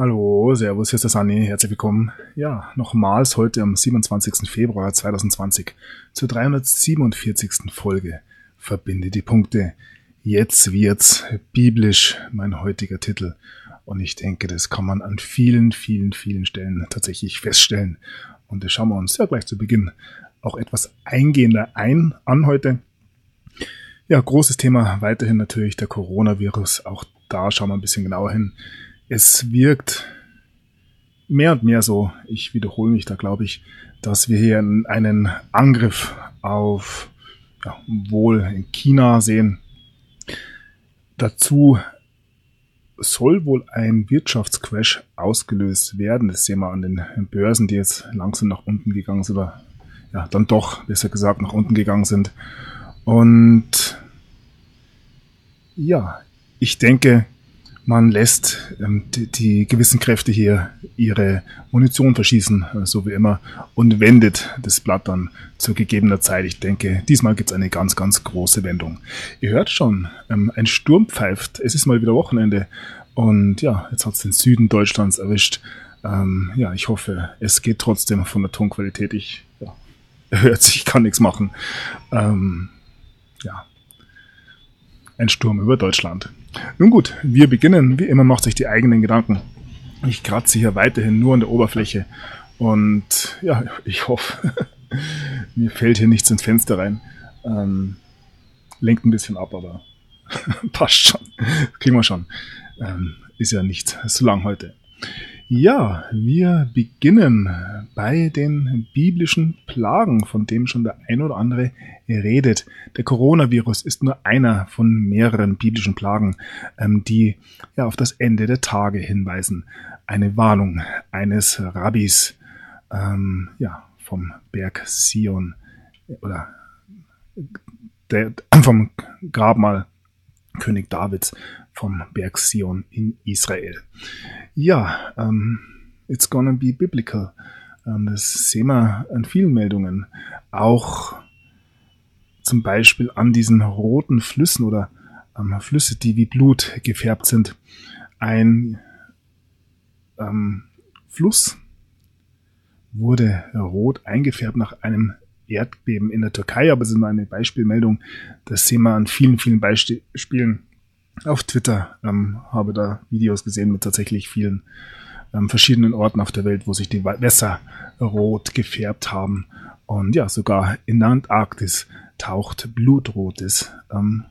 Hallo, Servus, hier ist der Sunny, herzlich willkommen. Ja, nochmals heute am 27. Februar 2020 zur 347. Folge Verbinde die Punkte. Jetzt wird's biblisch, mein heutiger Titel. Und ich denke, das kann man an vielen, vielen, vielen Stellen tatsächlich feststellen. Und das schauen wir uns ja gleich zu Beginn auch etwas eingehender ein an heute. Ja, großes Thema weiterhin natürlich der Coronavirus. Auch da schauen wir ein bisschen genauer hin es wirkt mehr und mehr so, ich wiederhole mich da, glaube ich, dass wir hier einen Angriff auf ja, wohl in China sehen. Dazu soll wohl ein Wirtschaftscrash ausgelöst werden. Das sehen wir an den Börsen, die jetzt langsam nach unten gegangen sind, oder ja, dann doch, besser gesagt, nach unten gegangen sind. Und ja, ich denke, man lässt ähm, die, die, gewissen Kräfte hier ihre Munition verschießen, äh, so wie immer, und wendet das Blatt dann zu gegebener Zeit. Ich denke, diesmal gibt es eine ganz, ganz große Wendung. Ihr hört schon, ähm, ein Sturm pfeift. Es ist mal wieder Wochenende. Und ja, jetzt hat es den Süden Deutschlands erwischt. Ähm, ja, ich hoffe, es geht trotzdem von der Tonqualität. Ich ja, hört sich, ich kann nichts machen. Ähm, ja, ein Sturm über Deutschland. Nun gut, wir beginnen. Wie immer macht sich die eigenen Gedanken. Ich kratze hier weiterhin nur an der Oberfläche. Und ja, ich hoffe, mir fällt hier nichts ins Fenster rein. Ähm, lenkt ein bisschen ab, aber passt schon. Kriegen wir schon. Ähm, ist ja nicht so lang heute. Ja, wir beginnen bei den biblischen Plagen, von dem schon der ein oder andere redet. Der Coronavirus ist nur einer von mehreren biblischen Plagen, ähm, die ja auf das Ende der Tage hinweisen. Eine Warnung eines Rabbis, ähm, ja, vom Berg Sion oder der, vom Grabmal König Davids vom Berg Sion in Israel. Ja, ähm, it's gonna be biblical. Ähm, das sehen wir an vielen Meldungen. Auch zum Beispiel an diesen roten Flüssen oder ähm, Flüsse, die wie Blut gefärbt sind. Ein ähm, Fluss wurde rot eingefärbt nach einem Erdbeben in der Türkei, aber es ist nur eine Beispielmeldung. Das sehen wir an vielen, vielen Beispielen auf Twitter ähm, habe da Videos gesehen mit tatsächlich vielen ähm, verschiedenen Orten auf der Welt, wo sich die Wässer rot gefärbt haben. Und ja, sogar in der Antarktis taucht blutrotes, ähm,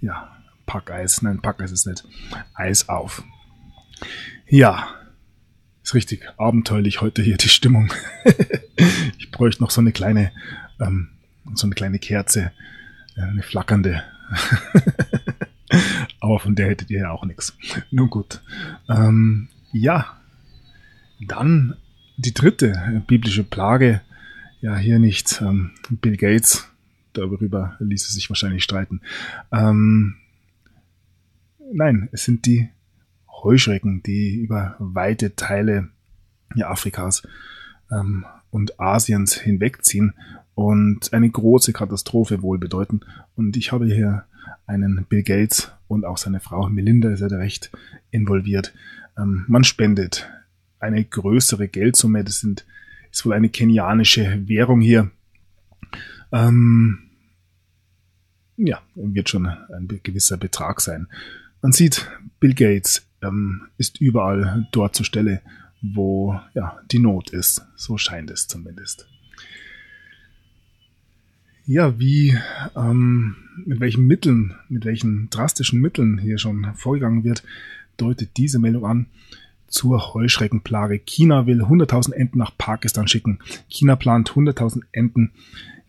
ja, Packeis, nein, Packeis ist nicht, Eis auf. Ja, ist richtig abenteuerlich heute hier die Stimmung. ich bräuchte noch so eine kleine, ähm, so eine kleine Kerze, äh, eine flackernde. Aber von der hättet ihr ja auch nichts. Nun gut. Ähm, ja, dann die dritte biblische Plage. Ja, hier nicht ähm, Bill Gates. Darüber ließ es sich wahrscheinlich streiten. Ähm, nein, es sind die Heuschrecken, die über weite Teile ja, Afrikas ähm, und Asiens hinwegziehen und eine große Katastrophe wohl bedeuten. Und ich habe hier einen Bill Gates und auch seine Frau Melinda ist ja recht involviert. Ähm, man spendet eine größere Geldsumme, das sind, ist wohl eine kenianische Währung hier. Ähm, ja, wird schon ein gewisser Betrag sein. Man sieht, Bill Gates ähm, ist überall dort zur Stelle, wo ja, die Not ist. So scheint es zumindest ja, wie, ähm, mit welchen Mitteln, mit welchen drastischen Mitteln hier schon vorgegangen wird, deutet diese Meldung an. Zur Heuschreckenplage. China will 100.000 Enten nach Pakistan schicken. China plant 100.000 Enten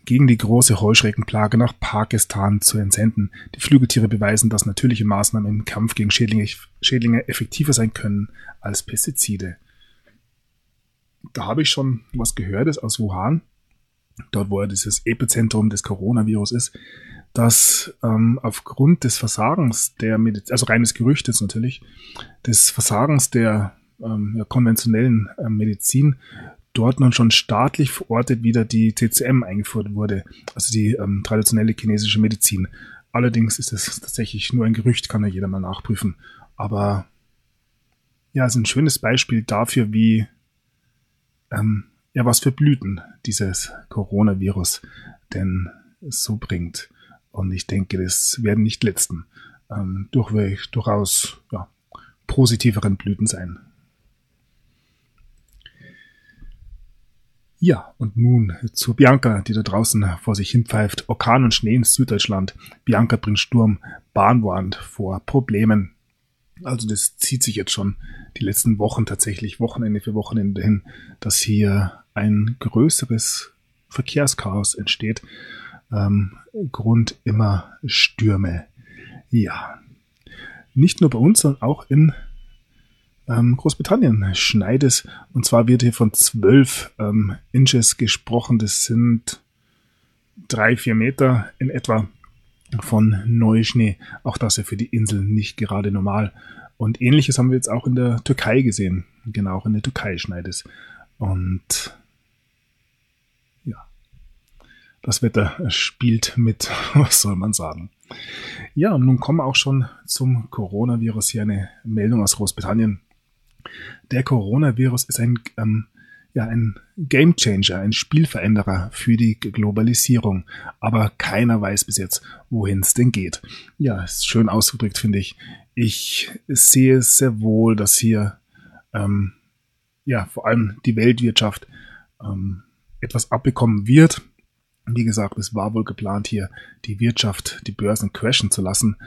gegen die große Heuschreckenplage nach Pakistan zu entsenden. Die Flügeltiere beweisen, dass natürliche Maßnahmen im Kampf gegen Schädlinge, Schädlinge effektiver sein können als Pestizide. Da habe ich schon was gehört, aus Wuhan dort wo ja dieses Epizentrum des Coronavirus ist, dass ähm, aufgrund des Versagens der Medizin, also reines Gerüchtes natürlich, des Versagens der ähm, ja, konventionellen äh, Medizin dort nun schon staatlich verortet wieder die TCM eingeführt wurde, also die ähm, traditionelle chinesische Medizin. Allerdings ist es tatsächlich nur ein Gerücht, kann ja jeder mal nachprüfen. Aber ja, ist ein schönes Beispiel dafür, wie ähm, ja, was für Blüten dieses Coronavirus denn so bringt. Und ich denke, das werden nicht letzten ähm, durch, durchaus ja, positiveren Blüten sein. Ja, und nun zu Bianca, die da draußen vor sich hinpfeift. Orkan und Schnee in Süddeutschland. Bianca bringt Sturm, Bahnwand vor Problemen. Also das zieht sich jetzt schon die letzten Wochen tatsächlich, Wochenende für Wochenende hin, dass hier ein größeres Verkehrschaos entsteht. Ähm, Grund immer Stürme. Ja. Nicht nur bei uns, sondern auch in ähm, Großbritannien schneit es. Und zwar wird hier von zwölf ähm, Inches gesprochen. Das sind drei, vier Meter in etwa von Neuschnee. Auch das ja für die Insel nicht gerade normal. Und ähnliches haben wir jetzt auch in der Türkei gesehen. Genau, auch in der Türkei schneit es. Und ja, das Wetter spielt mit, was soll man sagen. Ja, und nun kommen wir auch schon zum Coronavirus. Hier eine Meldung aus Großbritannien. Der Coronavirus ist ein ähm, ja ein Gamechanger, ein Spielveränderer für die Globalisierung. Aber keiner weiß bis jetzt, wohin es denn geht. Ja, ist schön ausgedrückt, finde ich. Ich sehe sehr wohl, dass hier ähm, ja vor allem die Weltwirtschaft ähm, etwas abbekommen wird. Wie gesagt, es war wohl geplant, hier die Wirtschaft, die Börsen crashen zu lassen.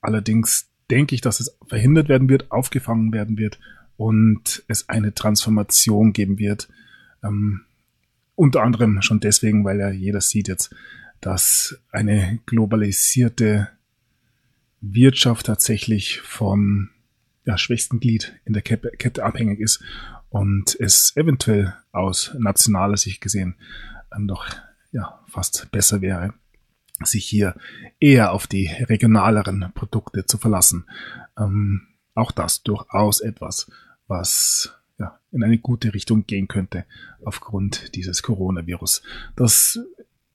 Allerdings denke ich, dass es verhindert werden wird, aufgefangen werden wird und es eine Transformation geben wird. Ähm, unter anderem schon deswegen, weil ja jeder sieht jetzt, dass eine globalisierte Wirtschaft tatsächlich vom ja, schwächsten Glied in der Kette abhängig ist und es eventuell aus nationaler Sicht gesehen ähm, doch ja, fast besser wäre, sich hier eher auf die regionaleren Produkte zu verlassen. Ähm, auch das durchaus etwas, was ja, in eine gute Richtung gehen könnte aufgrund dieses Coronavirus. Das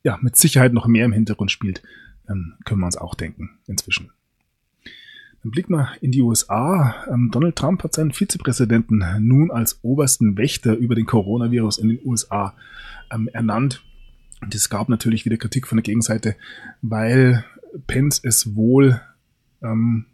ja mit Sicherheit noch mehr im Hintergrund spielt, ähm, können wir uns auch denken inzwischen. Dann blicken wir in die USA. Ähm, Donald Trump hat seinen Vizepräsidenten nun als obersten Wächter über den Coronavirus in den USA ähm, ernannt. Und es gab natürlich wieder Kritik von der Gegenseite, weil Pence es wohl ähm,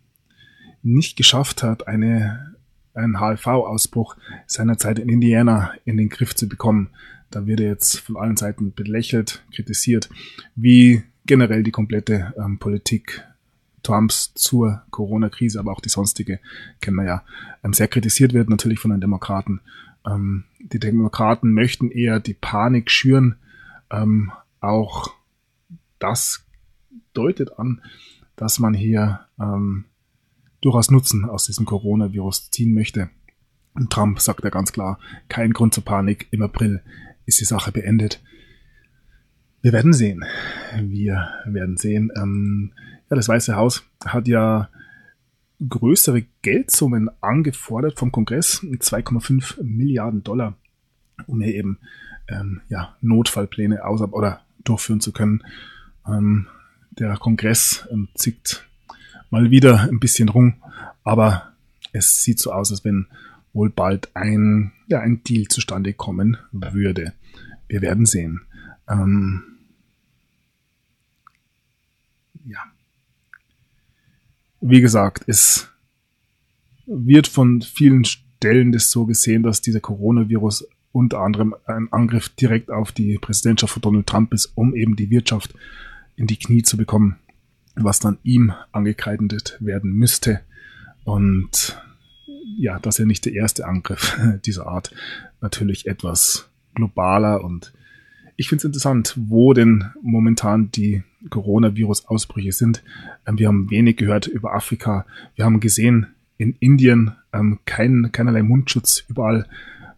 nicht geschafft hat, eine einen HIV-Ausbruch seinerzeit in Indiana in den Griff zu bekommen. Da wird er jetzt von allen Seiten belächelt, kritisiert, wie generell die komplette ähm, Politik Trumps zur Corona-Krise, aber auch die sonstige, kennen wir ja, ähm, sehr kritisiert wird, natürlich von den Demokraten. Ähm, die Demokraten möchten eher die Panik schüren. Ähm, auch das deutet an, dass man hier ähm, durchaus Nutzen aus diesem Coronavirus ziehen möchte. Und Trump sagt ja ganz klar, kein Grund zur Panik, im April ist die Sache beendet. Wir werden sehen. Wir werden sehen. Ähm, ja, das Weiße Haus hat ja größere Geldsummen angefordert vom Kongress, 2,5 Milliarden Dollar, um hier eben ähm, ja, Notfallpläne aus oder durchführen zu können. Ähm, der Kongress ähm, zickt mal wieder ein bisschen rum, aber es sieht so aus, als wenn wohl bald ein, ja, ein Deal zustande kommen würde. Wir werden sehen. Ähm, ja. Wie gesagt, es wird von vielen Stellen das so gesehen, dass dieser Coronavirus unter anderem ein Angriff direkt auf die Präsidentschaft von Donald Trump ist, um eben die Wirtschaft in die Knie zu bekommen was dann ihm angekreidet werden müsste. Und ja, das ist ja nicht der erste Angriff dieser Art. Natürlich etwas globaler und ich finde es interessant, wo denn momentan die Coronavirus-Ausbrüche sind. Ähm, wir haben wenig gehört über Afrika. Wir haben gesehen, in Indien ähm, kein, keinerlei Mundschutz. Überall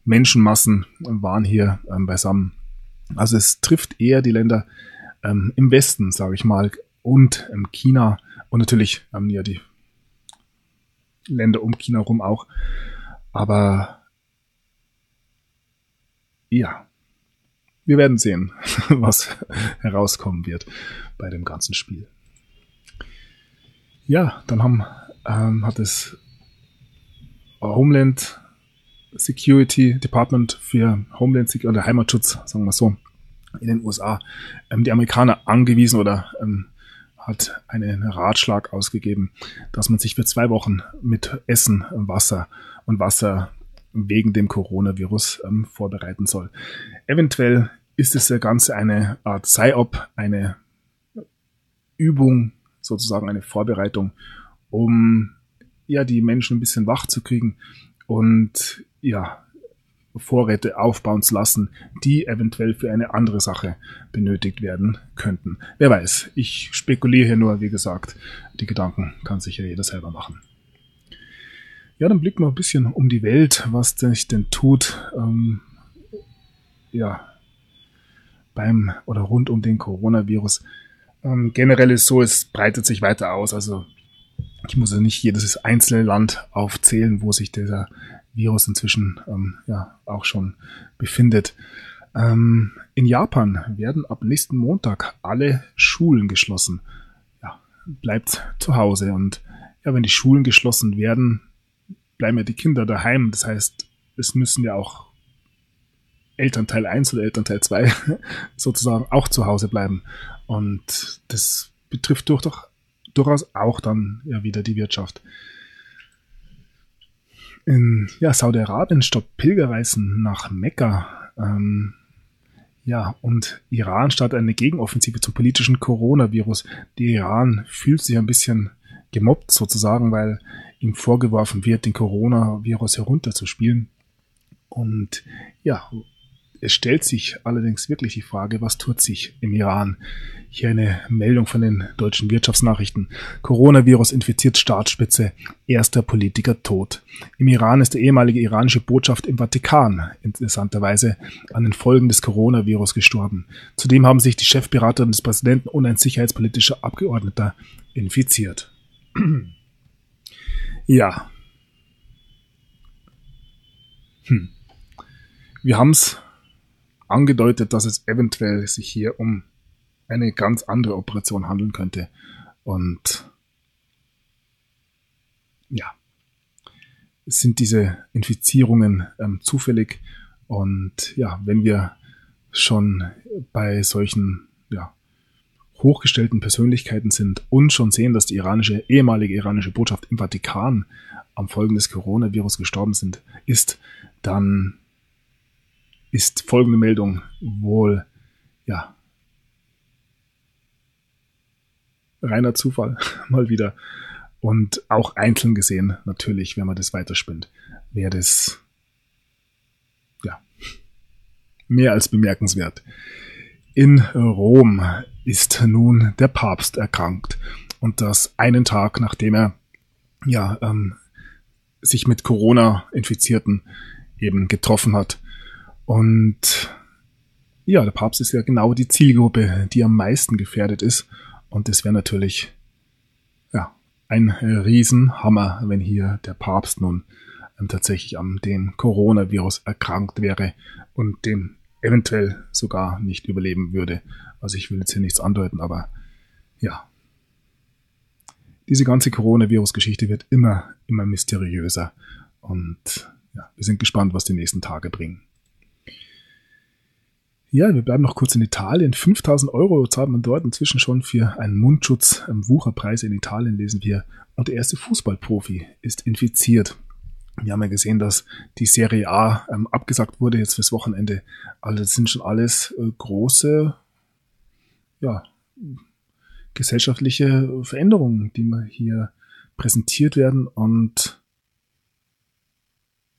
Menschenmassen waren hier ähm, beisammen. Also es trifft eher die Länder im Westen, sage ich mal, und ähm, China und natürlich ähm, ja die Länder um China rum auch. Aber ja, wir werden sehen, was herauskommen wird bei dem ganzen Spiel. Ja, dann haben, ähm, hat es Homeland Security Department für Homeland Security oder Heimatschutz, sagen wir so, in den USA, ähm, die Amerikaner angewiesen oder ähm, hat einen Ratschlag ausgegeben, dass man sich für zwei Wochen mit Essen, Wasser und Wasser wegen dem Coronavirus ähm, vorbereiten soll. Eventuell ist es ja Ganze eine Art PSYOP, eine Übung, sozusagen eine Vorbereitung, um ja die Menschen ein bisschen wach zu kriegen und ja Vorräte aufbauen zu lassen, die eventuell für eine andere Sache benötigt werden könnten. Wer weiß, ich spekuliere hier nur, wie gesagt, die Gedanken kann sich ja jeder selber machen. Ja, dann blicken wir ein bisschen um die Welt, was sich denn tut, ähm, ja, beim oder rund um den Coronavirus. Ähm, generell ist so, es breitet sich weiter aus. Also ich muss ja nicht jedes einzelne Land aufzählen, wo sich dieser Virus inzwischen ähm, ja auch schon befindet. Ähm, in Japan werden ab nächsten Montag alle Schulen geschlossen. Ja, bleibt zu Hause und ja, wenn die Schulen geschlossen werden, bleiben ja die Kinder daheim. Das heißt, es müssen ja auch Elternteil 1 oder Elternteil 2 sozusagen auch zu Hause bleiben. Und das betrifft durch, durchaus auch dann ja wieder die Wirtschaft. In ja, Saudi-Arabien stoppt Pilgerreisen nach Mekka. Ähm, ja, und Iran startet eine Gegenoffensive zum politischen Coronavirus. Der Iran fühlt sich ein bisschen gemobbt sozusagen, weil ihm vorgeworfen wird, den Coronavirus herunterzuspielen. Und ja, es stellt sich allerdings wirklich die Frage, was tut sich im Iran? Hier eine Meldung von den deutschen Wirtschaftsnachrichten. Coronavirus infiziert Staatsspitze, erster Politiker tot. Im Iran ist der ehemalige iranische Botschaft im Vatikan interessanterweise an den Folgen des Coronavirus gestorben. Zudem haben sich die Chefberaterin des Präsidenten und ein sicherheitspolitischer Abgeordneter infiziert. ja. Hm. Wir haben es angedeutet, dass es eventuell sich hier um eine ganz andere Operation handeln könnte. Und ja, sind diese Infizierungen ähm, zufällig. Und ja, wenn wir schon bei solchen ja, hochgestellten Persönlichkeiten sind und schon sehen, dass die iranische, ehemalige iranische Botschaft im Vatikan am Folgen des Coronavirus gestorben sind, ist, dann ist folgende Meldung wohl, ja, reiner Zufall mal wieder. Und auch einzeln gesehen, natürlich, wenn man das weiterspinnt, wäre das, ja, mehr als bemerkenswert. In Rom ist nun der Papst erkrankt. Und das einen Tag, nachdem er, ja, ähm, sich mit Corona-Infizierten eben getroffen hat. Und ja, der Papst ist ja genau die Zielgruppe, die am meisten gefährdet ist. Und das wäre natürlich ja, ein Riesenhammer, wenn hier der Papst nun ähm, tatsächlich am dem Coronavirus erkrankt wäre und den eventuell sogar nicht überleben würde. Also ich will jetzt hier nichts andeuten, aber ja. Diese ganze Coronavirus-Geschichte wird immer, immer mysteriöser. Und ja, wir sind gespannt, was die nächsten Tage bringen. Ja, wir bleiben noch kurz in Italien. 5000 Euro zahlt man dort inzwischen schon für einen Mundschutz. Im Wucherpreis in Italien lesen wir. Und der erste Fußballprofi ist infiziert. Wir haben ja gesehen, dass die Serie A ähm, abgesagt wurde jetzt fürs Wochenende. Also das sind schon alles äh, große, ja, gesellschaftliche Veränderungen, die mal hier präsentiert werden und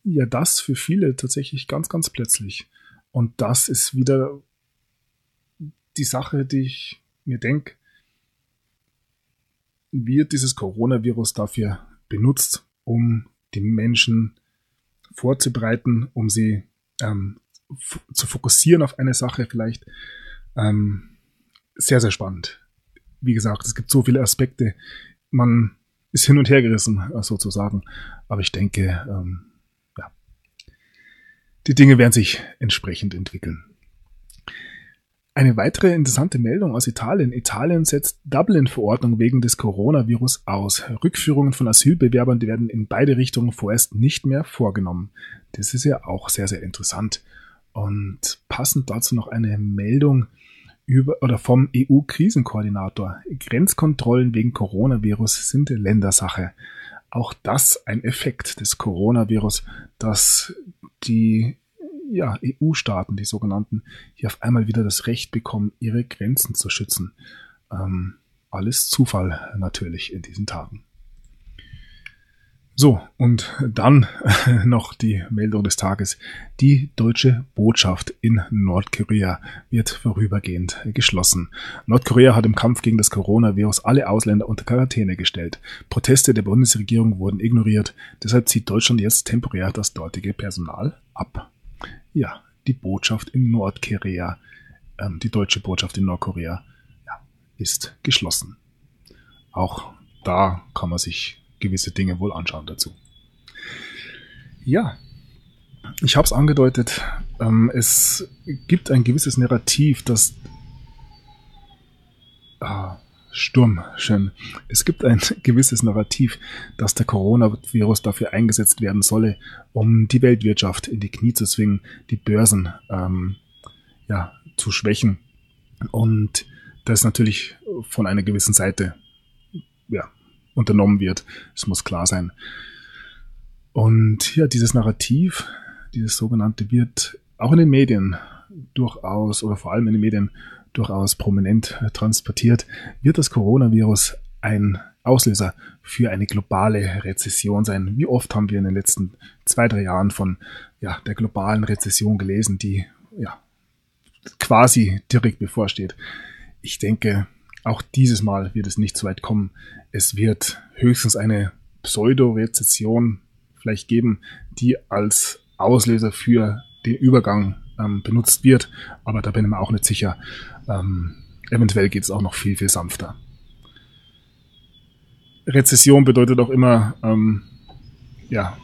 ja, das für viele tatsächlich ganz, ganz plötzlich. Und das ist wieder die Sache, die ich mir denke, wird dieses Coronavirus dafür benutzt, um die Menschen vorzubereiten, um sie ähm, zu fokussieren auf eine Sache vielleicht. Ähm, sehr, sehr spannend. Wie gesagt, es gibt so viele Aspekte. Man ist hin und her gerissen, sozusagen. Aber ich denke, ähm, die Dinge werden sich entsprechend entwickeln. Eine weitere interessante Meldung aus Italien. Italien setzt Dublin-Verordnung wegen des Coronavirus aus. Rückführungen von Asylbewerbern werden in beide Richtungen vorerst nicht mehr vorgenommen. Das ist ja auch sehr, sehr interessant. Und passend dazu noch eine Meldung über oder vom EU-Krisenkoordinator. Grenzkontrollen wegen Coronavirus sind Ländersache. Auch das ein Effekt des Coronavirus, dass die ja, EU-Staaten, die sogenannten, hier auf einmal wieder das Recht bekommen, ihre Grenzen zu schützen. Ähm, alles Zufall natürlich in diesen Tagen. So, und dann noch die Meldung des Tages. Die deutsche Botschaft in Nordkorea wird vorübergehend geschlossen. Nordkorea hat im Kampf gegen das Coronavirus alle Ausländer unter Quarantäne gestellt. Proteste der Bundesregierung wurden ignoriert. Deshalb zieht Deutschland jetzt temporär das dortige Personal ab. Ja, die Botschaft in Nordkorea, ähm, die deutsche Botschaft in Nordkorea, ja, ist geschlossen. Auch da kann man sich gewisse Dinge wohl anschauen dazu. Ja, ich habe es angedeutet, ähm, es gibt ein gewisses Narrativ, das ah, Sturm, schön. Es gibt ein gewisses Narrativ, dass der Coronavirus dafür eingesetzt werden solle, um die Weltwirtschaft in die Knie zu zwingen, die Börsen ähm, ja, zu schwächen. Und das natürlich von einer gewissen Seite ja, unternommen wird. Es muss klar sein. Und ja, dieses Narrativ, dieses sogenannte, wird auch in den Medien durchaus oder vor allem in den Medien durchaus prominent transportiert. Wird das Coronavirus ein Auslöser für eine globale Rezession sein? Wie oft haben wir in den letzten zwei, drei Jahren von ja, der globalen Rezession gelesen, die ja, quasi direkt bevorsteht? Ich denke, auch dieses Mal wird es nicht so weit kommen. Es wird höchstens eine Pseudo-Rezession vielleicht geben, die als Auslöser für den Übergang ähm, benutzt wird. Aber da bin ich mir auch nicht sicher. Ähm, eventuell geht es auch noch viel, viel sanfter. Rezession bedeutet auch immer ähm, ja,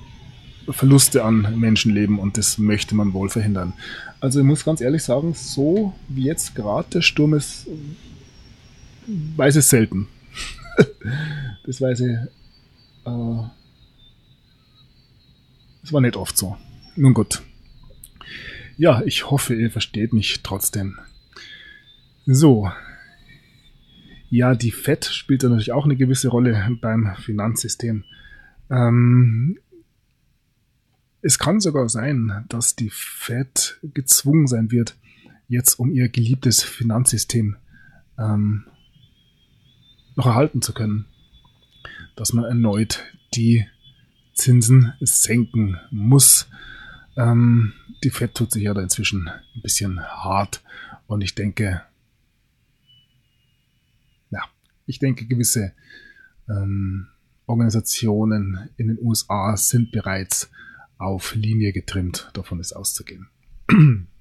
Verluste an Menschenleben und das möchte man wohl verhindern. Also ich muss ganz ehrlich sagen, so wie jetzt gerade der Sturm ist, weiß es selten. das weiß ich. Äh, das war nicht oft so. Nun gut. Ja, ich hoffe, ihr versteht mich trotzdem. So. Ja, die FED spielt da natürlich auch eine gewisse Rolle beim Finanzsystem. Ähm, es kann sogar sein, dass die FED gezwungen sein wird, jetzt um ihr geliebtes Finanzsystem ähm, noch erhalten zu können, dass man erneut die Zinsen senken muss. Ähm, die Fed tut sich ja da inzwischen ein bisschen hart und ich denke, ja, ich denke, gewisse ähm, Organisationen in den USA sind bereits auf Linie getrimmt. Davon ist auszugehen.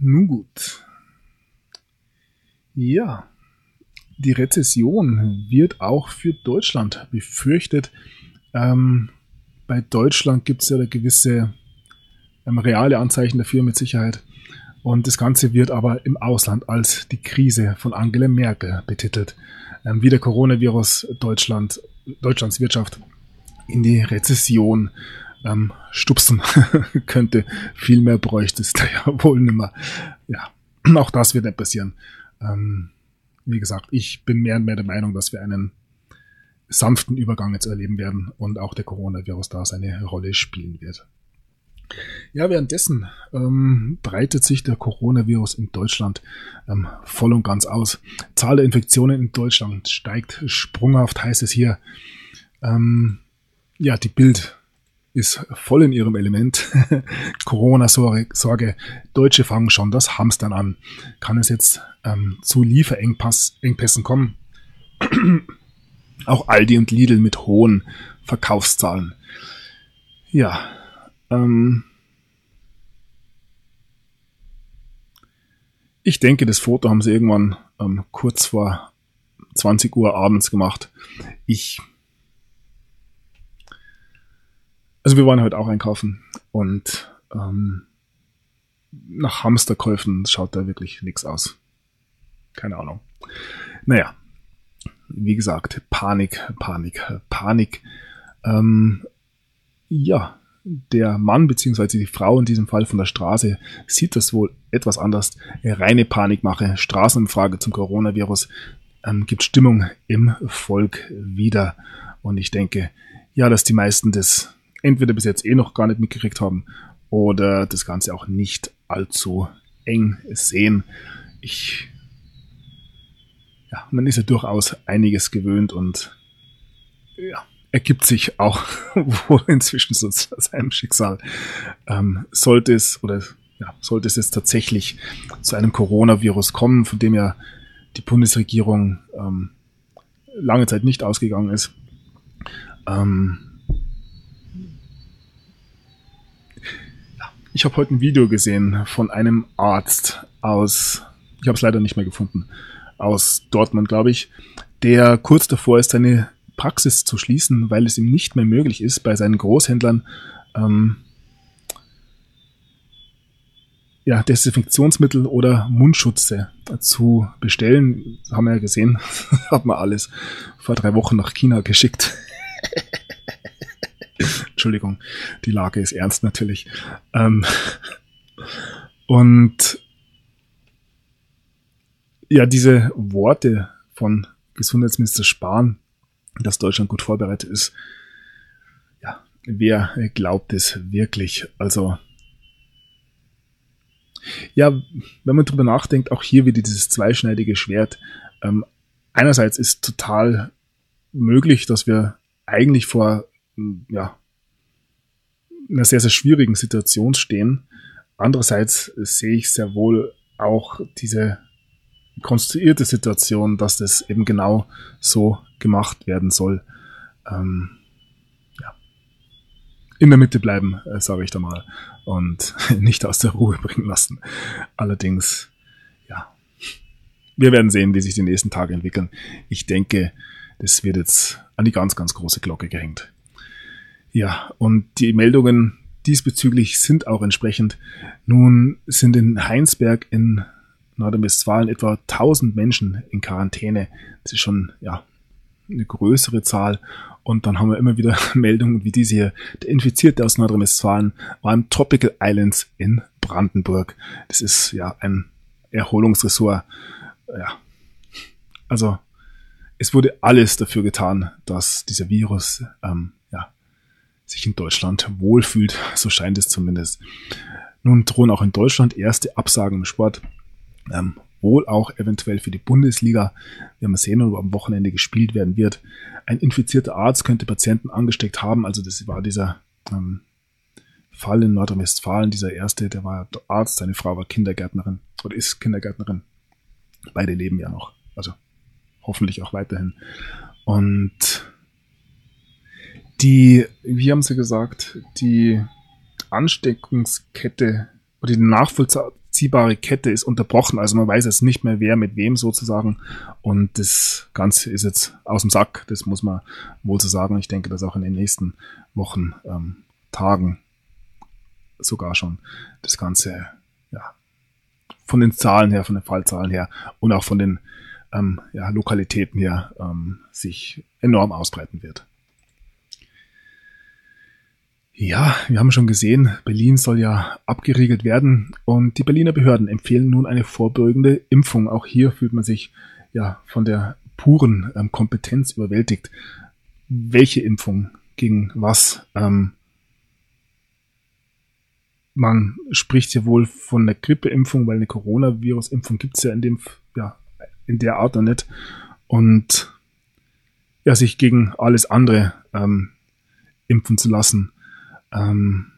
Nun gut. Ja, die Rezession wird auch für Deutschland befürchtet. Ähm, bei Deutschland gibt es ja gewisse ähm, reale Anzeichen dafür mit Sicherheit. Und das Ganze wird aber im Ausland als die Krise von Angela Merkel betitelt. Ähm, wie der Coronavirus Deutschland, Deutschlands Wirtschaft in die Rezession ähm, stupsen könnte. Viel mehr bräuchte es da ja wohl nimmer. Ja, auch das wird nicht passieren. Ähm, wie gesagt, ich bin mehr und mehr der Meinung, dass wir einen sanften Übergang jetzt erleben werden und auch der Coronavirus da seine Rolle spielen wird. Ja, währenddessen ähm, breitet sich der Coronavirus in Deutschland ähm, voll und ganz aus. Zahl der Infektionen in Deutschland steigt sprunghaft, heißt es hier. Ähm, ja, die Bild ist voll in ihrem Element. Corona-Sorge. Deutsche fangen schon das Hamstern an. Kann es jetzt ähm, zu Lieferengpässen kommen? Auch Aldi und Lidl mit hohen Verkaufszahlen. Ja, ähm, ich denke, das Foto haben sie irgendwann ähm, kurz vor 20 Uhr abends gemacht. Ich also wir wollen heute auch einkaufen und ähm, nach Hamsterkäufen schaut da wirklich nichts aus. Keine Ahnung. Naja, wie gesagt, Panik, Panik, Panik. Ähm, ja, der Mann beziehungsweise die Frau in diesem Fall von der Straße sieht das wohl etwas anders. Reine Panikmache, Straßenumfrage zum Coronavirus ähm, gibt Stimmung im Volk wieder. Und ich denke, ja, dass die meisten das entweder bis jetzt eh noch gar nicht mitgekriegt haben oder das Ganze auch nicht allzu eng sehen. Ich, ja, man ist ja durchaus einiges gewöhnt und ja, ergibt sich auch wohl inzwischen so seinem Schicksal. Ähm, sollte es oder ja, sollte es jetzt tatsächlich zu einem Coronavirus kommen, von dem ja die Bundesregierung ähm, lange Zeit nicht ausgegangen ist. Ähm, ich habe heute ein Video gesehen von einem Arzt aus, ich habe es leider nicht mehr gefunden, aus Dortmund, glaube ich, der kurz davor ist, seine Praxis zu schließen, weil es ihm nicht mehr möglich ist, bei seinen Großhändlern ähm, ja, Desinfektionsmittel oder Mundschutze zu bestellen. Haben wir ja gesehen, hat man alles vor drei Wochen nach China geschickt. Entschuldigung, die Lage ist ernst natürlich. Ähm, und ja, diese Worte von Gesundheitsminister Spahn, dass Deutschland gut vorbereitet ist, ja, wer glaubt es wirklich? Also, ja, wenn man drüber nachdenkt, auch hier wieder dieses zweischneidige Schwert. Ähm, einerseits ist total möglich, dass wir eigentlich vor ja, einer sehr, sehr schwierigen Situation stehen. Andererseits sehe ich sehr wohl auch diese konstruierte Situation, dass das eben genau so gemacht werden soll. Ähm, ja. In der Mitte bleiben, äh, sage ich da mal, und nicht aus der Ruhe bringen lassen. Allerdings, ja, wir werden sehen, wie sich die nächsten Tage entwickeln. Ich denke, das wird jetzt an die ganz, ganz große Glocke gehängt. Ja, und die Meldungen diesbezüglich sind auch entsprechend. Nun sind in Heinsberg in Nordrhein-Westfalen etwa 1000 Menschen in Quarantäne. Das ist schon, ja, eine größere Zahl. Und dann haben wir immer wieder Meldungen wie diese hier. Der Infizierte aus Nordrhein-Westfalen war im Tropical Islands in Brandenburg. Das ist ja ein Erholungsressort. Ja. Also, es wurde alles dafür getan, dass dieser Virus ähm, sich in Deutschland wohlfühlt, so scheint es zumindest. Nun drohen auch in Deutschland erste Absagen im Sport, ähm, wohl auch eventuell für die Bundesliga. Wir haben sehen, ob am Wochenende gespielt werden wird. Ein infizierter Arzt könnte Patienten angesteckt haben, also das war dieser ähm, Fall in Nordrhein-Westfalen, dieser erste, der war Arzt, seine Frau war Kindergärtnerin oder ist Kindergärtnerin. Beide leben ja noch, also hoffentlich auch weiterhin. Und die, wie haben Sie gesagt, die Ansteckungskette oder die nachvollziehbare Kette ist unterbrochen. Also man weiß jetzt nicht mehr, wer mit wem sozusagen. Und das Ganze ist jetzt aus dem Sack. Das muss man wohl so sagen. Ich denke, dass auch in den nächsten Wochen, ähm, Tagen sogar schon das Ganze, ja, von den Zahlen her, von den Fallzahlen her und auch von den ähm, ja, Lokalitäten her ähm, sich enorm ausbreiten wird. Ja, wir haben schon gesehen, Berlin soll ja abgeriegelt werden und die Berliner Behörden empfehlen nun eine vorbeugende Impfung. Auch hier fühlt man sich ja von der puren ähm, Kompetenz überwältigt. Welche Impfung gegen was? Ähm, man spricht ja wohl von der Grippeimpfung, weil eine Coronavirus-Impfung gibt es ja in dem, ja, in der Art noch nicht. Und ja, sich gegen alles andere ähm, impfen zu lassen ähm,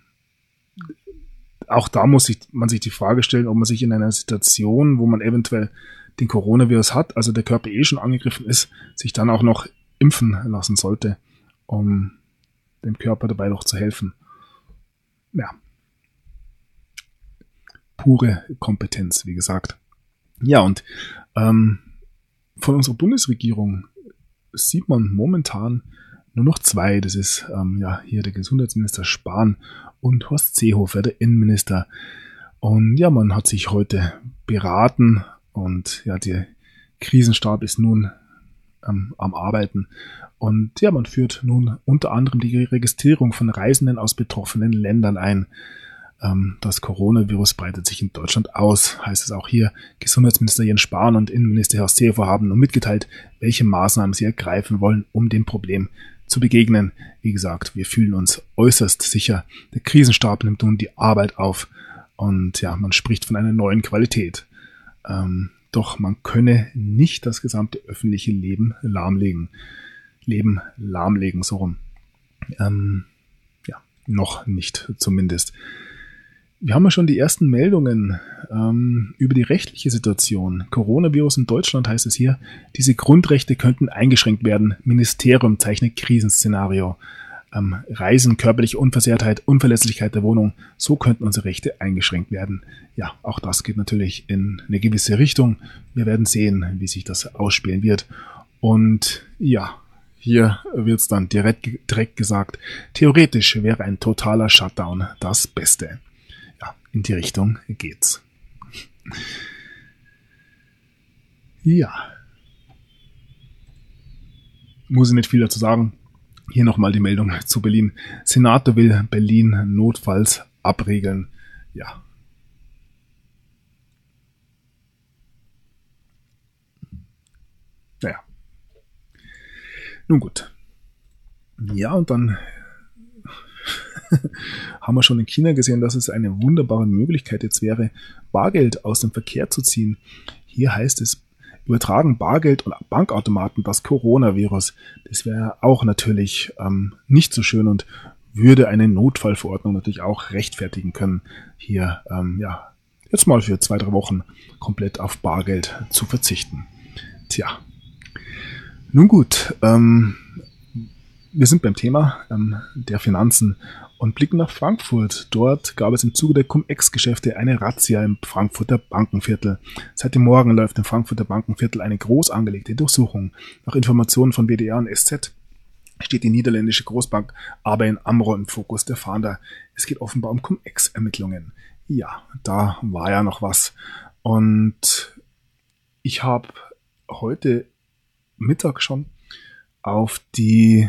auch da muss sich, man sich die Frage stellen, ob man sich in einer Situation, wo man eventuell den Coronavirus hat, also der Körper eh schon angegriffen ist, sich dann auch noch impfen lassen sollte, um dem Körper dabei noch zu helfen. Ja. Pure Kompetenz, wie gesagt. Ja, und ähm, von unserer Bundesregierung sieht man momentan nur noch zwei. Das ist ähm, ja hier der Gesundheitsminister Spahn und Horst Seehofer, der Innenminister. Und ja, man hat sich heute beraten und ja, der Krisenstab ist nun ähm, am Arbeiten. Und ja, man führt nun unter anderem die Registrierung von Reisenden aus betroffenen Ländern ein. Ähm, das Coronavirus breitet sich in Deutschland aus, heißt es auch hier. Gesundheitsminister Jens Spahn und Innenminister Horst Seehofer haben nun mitgeteilt, welche Maßnahmen sie ergreifen wollen, um dem Problem zu begegnen. Wie gesagt, wir fühlen uns äußerst sicher. Der Krisenstab nimmt nun die Arbeit auf und ja, man spricht von einer neuen Qualität. Ähm, doch man könne nicht das gesamte öffentliche Leben lahmlegen. Leben lahmlegen, so rum. Ähm, ja, noch nicht zumindest. Wir haben ja schon die ersten Meldungen ähm, über die rechtliche Situation. Coronavirus in Deutschland heißt es hier, diese Grundrechte könnten eingeschränkt werden. Ministerium zeichnet Krisenszenario. Ähm, Reisen, körperliche Unversehrtheit, Unverlässlichkeit der Wohnung, so könnten unsere Rechte eingeschränkt werden. Ja, auch das geht natürlich in eine gewisse Richtung. Wir werden sehen, wie sich das ausspielen wird. Und ja, hier wird es dann direkt, direkt gesagt, theoretisch wäre ein totaler Shutdown das Beste in die Richtung geht's. Ja. Muss ich nicht viel dazu sagen. Hier nochmal die Meldung zu Berlin. Senator will Berlin notfalls abregeln. Ja. Naja. Nun gut. Ja, und dann haben wir schon in China gesehen, dass es eine wunderbare Möglichkeit jetzt wäre, Bargeld aus dem Verkehr zu ziehen. Hier heißt es, übertragen Bargeld und Bankautomaten das Coronavirus. Das wäre auch natürlich ähm, nicht so schön und würde eine Notfallverordnung natürlich auch rechtfertigen können, hier ähm, ja jetzt mal für zwei, drei Wochen komplett auf Bargeld zu verzichten. Tja. Nun gut, ähm, wir sind beim Thema ähm, der Finanzen und blicken nach Frankfurt. Dort gab es im Zuge der Cum-Ex-Geschäfte eine Razzia im Frankfurter Bankenviertel. Seit dem Morgen läuft im Frankfurter Bankenviertel eine groß angelegte Durchsuchung. Nach Informationen von WDR und SZ steht die niederländische Großbank ABN AMRO im Fokus der Fahnder. Es geht offenbar um Cum-Ex-Ermittlungen. Ja, da war ja noch was. Und ich habe heute Mittag schon auf die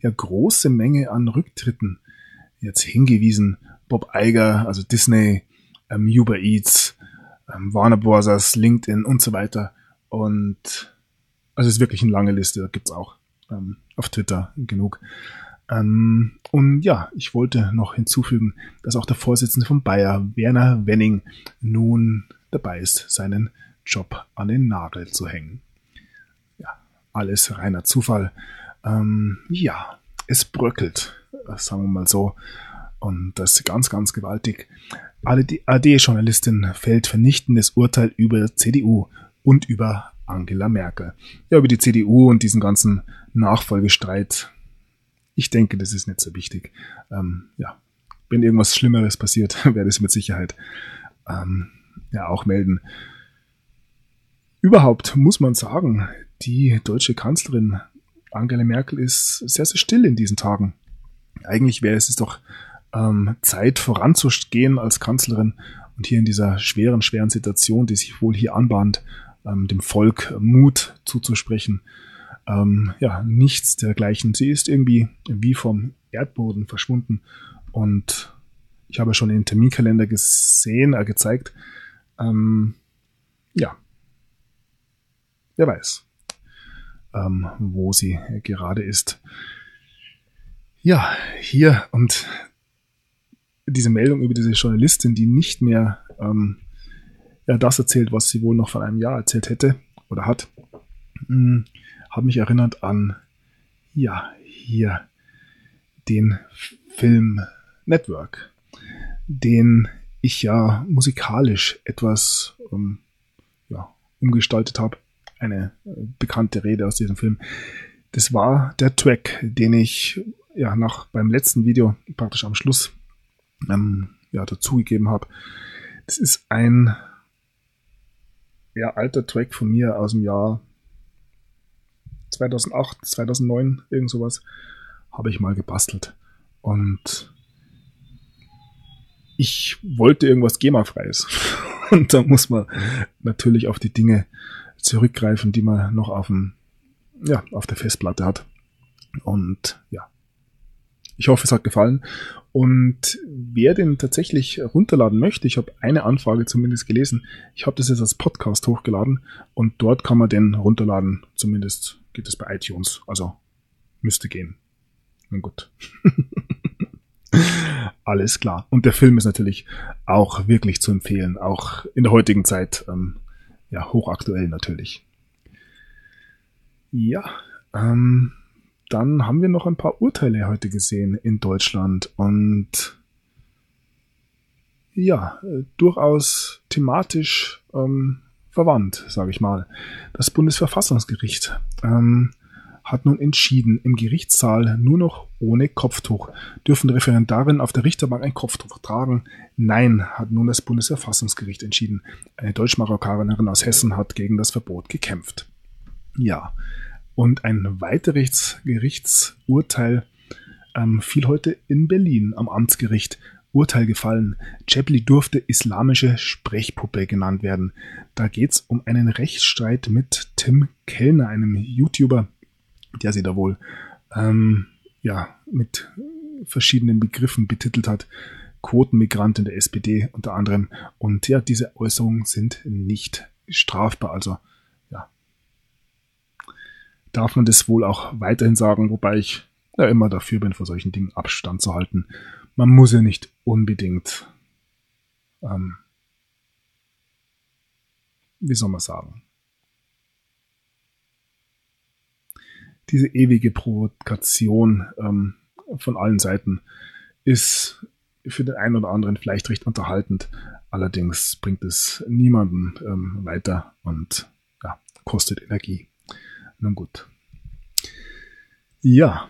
ja, große Menge an Rücktritten jetzt hingewiesen. Bob Iger, also Disney, ähm, Uber Eats, ähm, Warner Bros., LinkedIn und so weiter. Und also es ist wirklich eine lange Liste, da gibt's auch ähm, auf Twitter genug. Ähm, und ja, ich wollte noch hinzufügen, dass auch der Vorsitzende von Bayer, Werner Wenning, nun dabei ist, seinen Job an den Nagel zu hängen. Ja, alles reiner Zufall. Ähm, ja, es bröckelt, sagen wir mal so. Und das ist ganz, ganz gewaltig. AD-Journalistin fällt vernichtendes Urteil über CDU und über Angela Merkel. Ja, über die CDU und diesen ganzen Nachfolgestreit. Ich denke, das ist nicht so wichtig. Ähm, ja, wenn irgendwas Schlimmeres passiert, werde ich es mit Sicherheit ähm, ja auch melden. Überhaupt muss man sagen, die deutsche Kanzlerin Angela Merkel ist sehr, sehr still in diesen Tagen. Eigentlich wäre es doch ähm, Zeit voranzugehen als Kanzlerin und hier in dieser schweren, schweren Situation, die sich wohl hier anbahnt, ähm, dem Volk Mut zuzusprechen. Ähm, ja, nichts dergleichen. Sie ist irgendwie wie vom Erdboden verschwunden und ich habe schon den Terminkalender gesehen, äh, gezeigt. Ähm, ja, wer weiß ähm, wo sie gerade ist. Ja, hier und diese Meldung über diese Journalistin, die nicht mehr ähm, ja, das erzählt, was sie wohl noch von einem Jahr erzählt hätte oder hat, hm, hat mich erinnert an, ja, hier den Film Network, den ich ja musikalisch etwas ähm, ja, umgestaltet habe eine äh, bekannte Rede aus diesem Film. Das war der Track, den ich ja nach beim letzten Video praktisch am Schluss ähm, ja, dazugegeben habe. Das ist ein ja, alter Track von mir aus dem Jahr 2008, 2009, irgend sowas, habe ich mal gebastelt. Und ich wollte irgendwas GEMA-freies. Und da muss man natürlich auf die Dinge zurückgreifen, die man noch auf dem, ja, auf der Festplatte hat. Und ja. Ich hoffe, es hat gefallen. Und wer den tatsächlich runterladen möchte, ich habe eine Anfrage zumindest gelesen. Ich habe das jetzt als Podcast hochgeladen und dort kann man den runterladen. Zumindest geht es bei iTunes. Also müsste gehen. Na gut. Alles klar. Und der Film ist natürlich auch wirklich zu empfehlen, auch in der heutigen Zeit, ähm, ja, hochaktuell natürlich. Ja, ähm, dann haben wir noch ein paar Urteile heute gesehen in Deutschland und ja, durchaus thematisch ähm, verwandt, sage ich mal. Das Bundesverfassungsgericht ähm, hat nun entschieden, im Gerichtssaal nur noch ohne Kopftuch. Dürfen Referendarinnen auf der Richterbank ein Kopftuch tragen? Nein, hat nun das Bundesverfassungsgericht entschieden. Eine Deutsch-Marokkanerin aus Hessen hat gegen das Verbot gekämpft. Ja, und ein weiteres Gerichtsurteil ähm, fiel heute in Berlin am Amtsgericht. Urteil gefallen. Chapli durfte islamische Sprechpuppe genannt werden. Da geht's um einen Rechtsstreit mit Tim Kellner, einem YouTuber, der sie da wohl ähm, ja mit verschiedenen Begriffen betitelt hat. Quotenmigrant in der SPD unter anderem. Und ja, diese Äußerungen sind nicht strafbar. Also darf man das wohl auch weiterhin sagen, wobei ich ja immer dafür bin, vor solchen Dingen Abstand zu halten. Man muss ja nicht unbedingt, ähm, wie soll man sagen, diese ewige Provokation ähm, von allen Seiten ist für den einen oder anderen vielleicht recht unterhaltend. Allerdings bringt es niemanden ähm, weiter und ja, kostet Energie. Nun gut. Ja.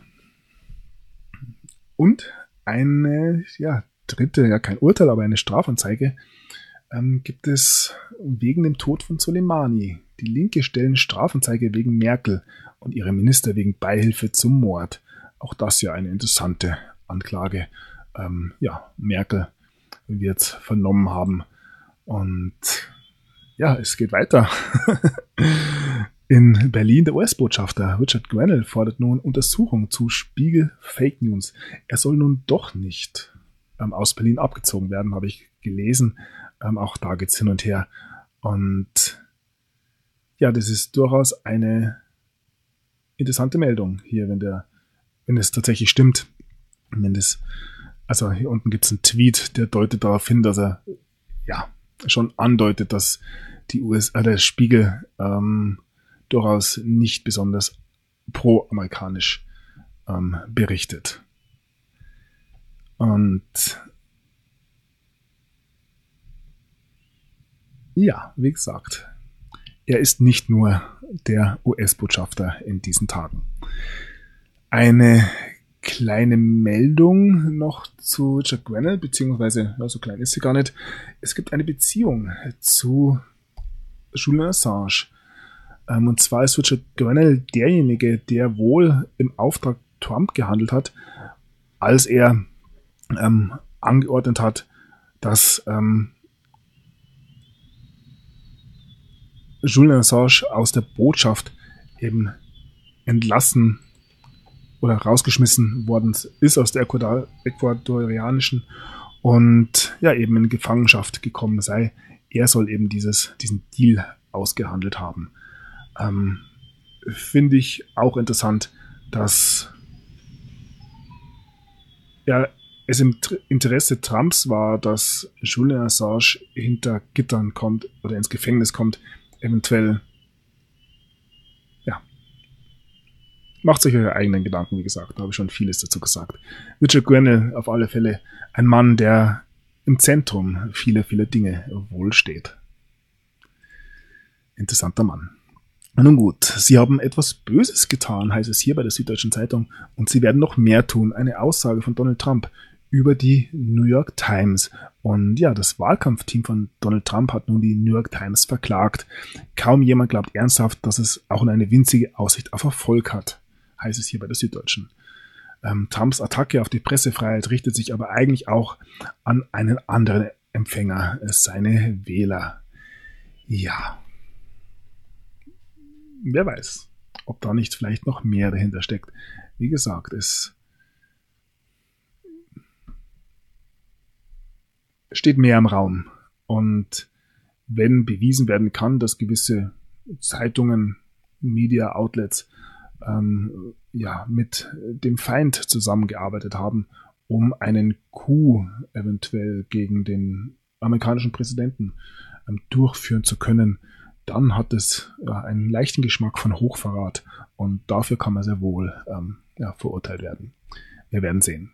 Und eine, ja, dritte, ja kein Urteil, aber eine Strafanzeige ähm, gibt es wegen dem Tod von Soleimani. Die Linke stellen Strafanzeige wegen Merkel und ihre Minister wegen Beihilfe zum Mord. Auch das ja eine interessante Anklage. Ähm, ja, Merkel wird vernommen haben. Und ja, es geht weiter. In Berlin der US-Botschafter Richard Grenell fordert nun Untersuchung zu Spiegel Fake News. Er soll nun doch nicht ähm, aus Berlin abgezogen werden, habe ich gelesen. Ähm, auch da geht's hin und her. Und ja, das ist durchaus eine interessante Meldung hier, wenn der, wenn es tatsächlich stimmt. Wenn das, also hier unten gibt's einen Tweet, der deutet darauf hin, dass er ja schon andeutet, dass die US, äh, der Spiegel ähm, durchaus nicht besonders pro-amerikanisch ähm, berichtet. Und ja, wie gesagt, er ist nicht nur der US-Botschafter in diesen Tagen. Eine kleine Meldung noch zu Richard Grenell, beziehungsweise, ja, so klein ist sie gar nicht. Es gibt eine Beziehung zu Julian Assange. Ähm, und zwar ist Richard Grenell derjenige, der wohl im Auftrag Trump gehandelt hat, als er ähm, angeordnet hat, dass ähm, Julian Assange aus der Botschaft eben entlassen oder rausgeschmissen worden ist aus der ecuadorianischen und ja eben in Gefangenschaft gekommen sei. Er soll eben dieses, diesen Deal ausgehandelt haben. Ähm, Finde ich auch interessant, dass ja, es im Interesse Trumps war, dass Julian Assange hinter Gittern kommt oder ins Gefängnis kommt, eventuell ja, macht sich eure eigenen Gedanken, wie gesagt, da habe ich schon vieles dazu gesagt. Richard Grenell auf alle Fälle ein Mann, der im Zentrum vieler, vieler Dinge wohl steht. Interessanter Mann. Nun gut, Sie haben etwas Böses getan, heißt es hier bei der Süddeutschen Zeitung, und Sie werden noch mehr tun. Eine Aussage von Donald Trump über die New York Times. Und ja, das Wahlkampfteam von Donald Trump hat nun die New York Times verklagt. Kaum jemand glaubt ernsthaft, dass es auch nur eine winzige Aussicht auf Erfolg hat, heißt es hier bei der Süddeutschen. Ähm, Trumps Attacke auf die Pressefreiheit richtet sich aber eigentlich auch an einen anderen Empfänger, seine Wähler. Ja. Wer weiß, ob da nicht vielleicht noch mehr dahinter steckt. Wie gesagt, es steht mehr im Raum. Und wenn bewiesen werden kann, dass gewisse Zeitungen, Media Outlets ähm, ja, mit dem Feind zusammengearbeitet haben, um einen Coup eventuell gegen den amerikanischen Präsidenten ähm, durchführen zu können, dann hat es ja, einen leichten Geschmack von Hochverrat und dafür kann man sehr wohl ähm, ja, verurteilt werden. Wir werden sehen.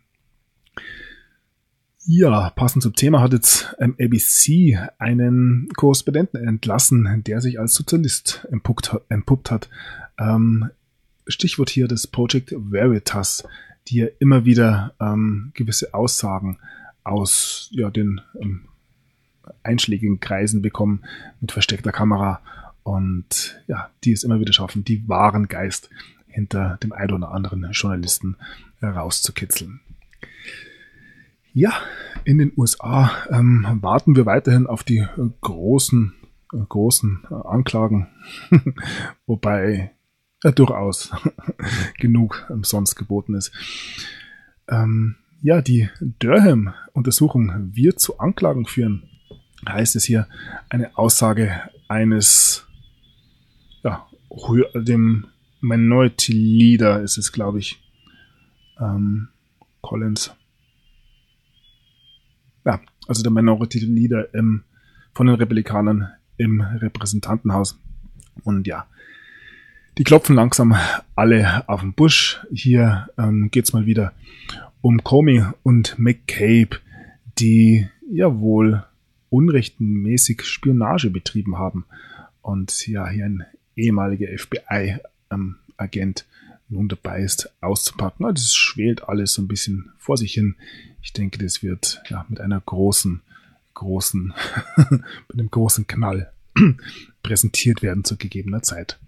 Ja, passend zum Thema hat jetzt ähm, ABC einen Korrespondenten entlassen, der sich als Sozialist entpuppt, entpuppt hat. Ähm, Stichwort hier das Project Veritas, die ja immer wieder ähm, gewisse Aussagen aus ja, den ähm, einschlägigen Kreisen bekommen mit versteckter Kamera und ja, die es immer wieder schaffen, die wahren Geist hinter dem einen oder anderen Journalisten herauszukitzeln. Ja, in den USA ähm, warten wir weiterhin auf die großen, großen Anklagen, wobei äh, durchaus genug sonst geboten ist. Ähm, ja, die Durham-Untersuchung wird zu Anklagen führen, heißt es hier, eine Aussage eines, ja, dem Minority Leader ist es, glaube ich, ähm, Collins. Ja, also der Minority Leader im, von den Republikanern im Repräsentantenhaus. Und ja, die klopfen langsam alle auf den Busch. Hier ähm, geht's mal wieder um Comey und McCabe, die ja wohl unrechtmäßig Spionage betrieben haben. Und ja, hier ein ehemaliger FBI-Agent nun dabei ist, auszupacken. Also das schwelt alles so ein bisschen vor sich hin. Ich denke, das wird ja mit einer großen, großen, mit einem großen Knall präsentiert werden zu gegebener Zeit.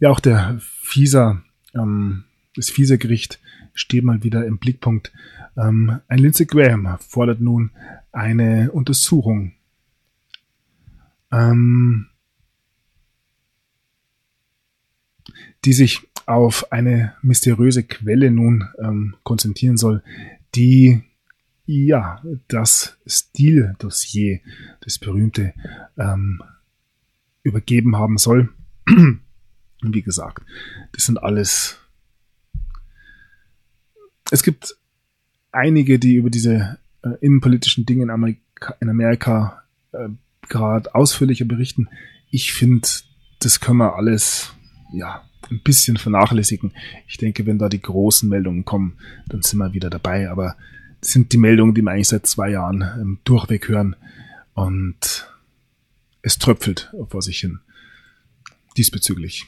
Ja, auch der FISA, ähm, das FISA-Gericht steht mal wieder im Blickpunkt. Ähm, ein Lindsey Graham fordert nun eine Untersuchung. Ähm, die sich auf eine mysteriöse Quelle nun ähm, konzentrieren soll, die ja das Stil-Dossier, das berühmte, ähm, übergeben haben soll. Und wie gesagt, das sind alles. Es gibt einige, die über diese äh, innenpolitischen Dinge in Amerika, in Amerika äh, gerade ausführlicher berichten. Ich finde, das können wir alles ja ein bisschen vernachlässigen. Ich denke, wenn da die großen Meldungen kommen, dann sind wir wieder dabei. Aber das sind die Meldungen, die wir eigentlich seit zwei Jahren ähm, durchweg hören. Und es tröpfelt vor sich hin. Diesbezüglich.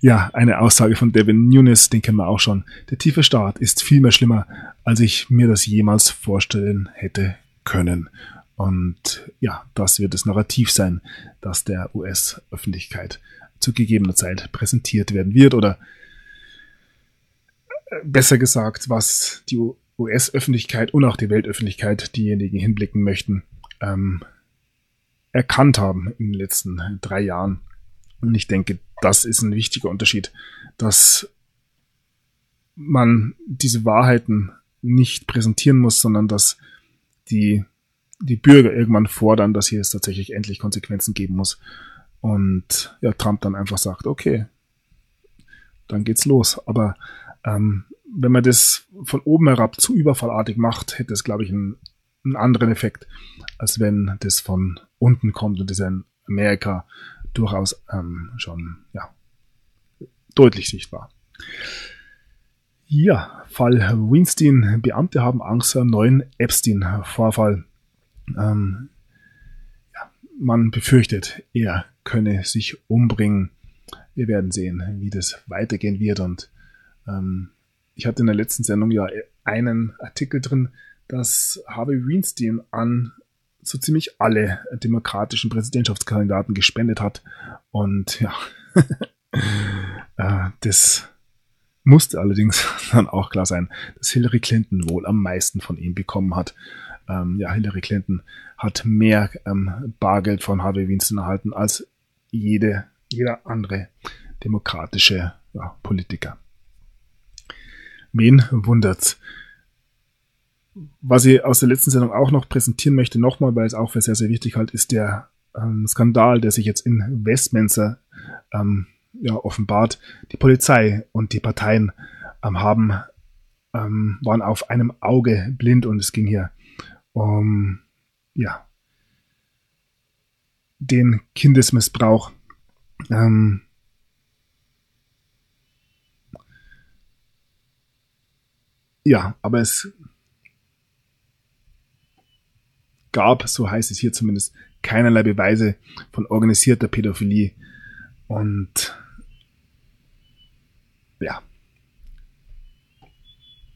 Ja, eine Aussage von Devin Nunes, den kennen wir auch schon. Der tiefe Staat ist viel mehr schlimmer, als ich mir das jemals vorstellen hätte können. Und ja, das wird das Narrativ sein, das der US-Öffentlichkeit zu gegebener Zeit präsentiert werden wird oder äh, besser gesagt, was die US-Öffentlichkeit und auch die Weltöffentlichkeit, diejenigen hinblicken möchten, ähm, erkannt haben in den letzten drei Jahren. Und ich denke, das ist ein wichtiger Unterschied, dass man diese Wahrheiten nicht präsentieren muss, sondern dass die, die Bürger irgendwann fordern, dass hier es tatsächlich endlich Konsequenzen geben muss. Und ja, Trump dann einfach sagt, okay, dann geht's los. Aber ähm, wenn man das von oben herab zu überfallartig macht, hätte es, glaube ich, einen, einen anderen Effekt, als wenn das von unten kommt und das in Amerika durchaus ähm, schon ja, deutlich sichtbar. Ja, Fall Weinstein. Beamte haben Angst vor einem neuen Epstein-Vorfall. Ähm, ja, man befürchtet, er könne sich umbringen. Wir werden sehen, wie das weitergehen wird und ähm, ich hatte in der letzten Sendung ja einen Artikel drin, dass Harvey Weinstein an so ziemlich alle demokratischen Präsidentschaftskandidaten gespendet hat. Und ja, äh, das musste allerdings dann auch klar sein, dass Hillary Clinton wohl am meisten von ihm bekommen hat. Ähm, ja, Hillary Clinton hat mehr ähm, Bargeld von Harvey Weinstein erhalten als jede, jeder andere demokratische ja, Politiker. Wen wundert's? Was ich aus der letzten Sendung auch noch präsentieren möchte, nochmal, weil es auch für sehr, sehr wichtig halt, ist der ähm, Skandal, der sich jetzt in Westminster ähm, ja, offenbart. Die Polizei und die Parteien ähm, haben, ähm, waren auf einem Auge blind und es ging hier um, ja, den Kindesmissbrauch. Ähm, ja, aber es gab, so heißt es hier zumindest, keinerlei Beweise von organisierter Pädophilie. Und ja,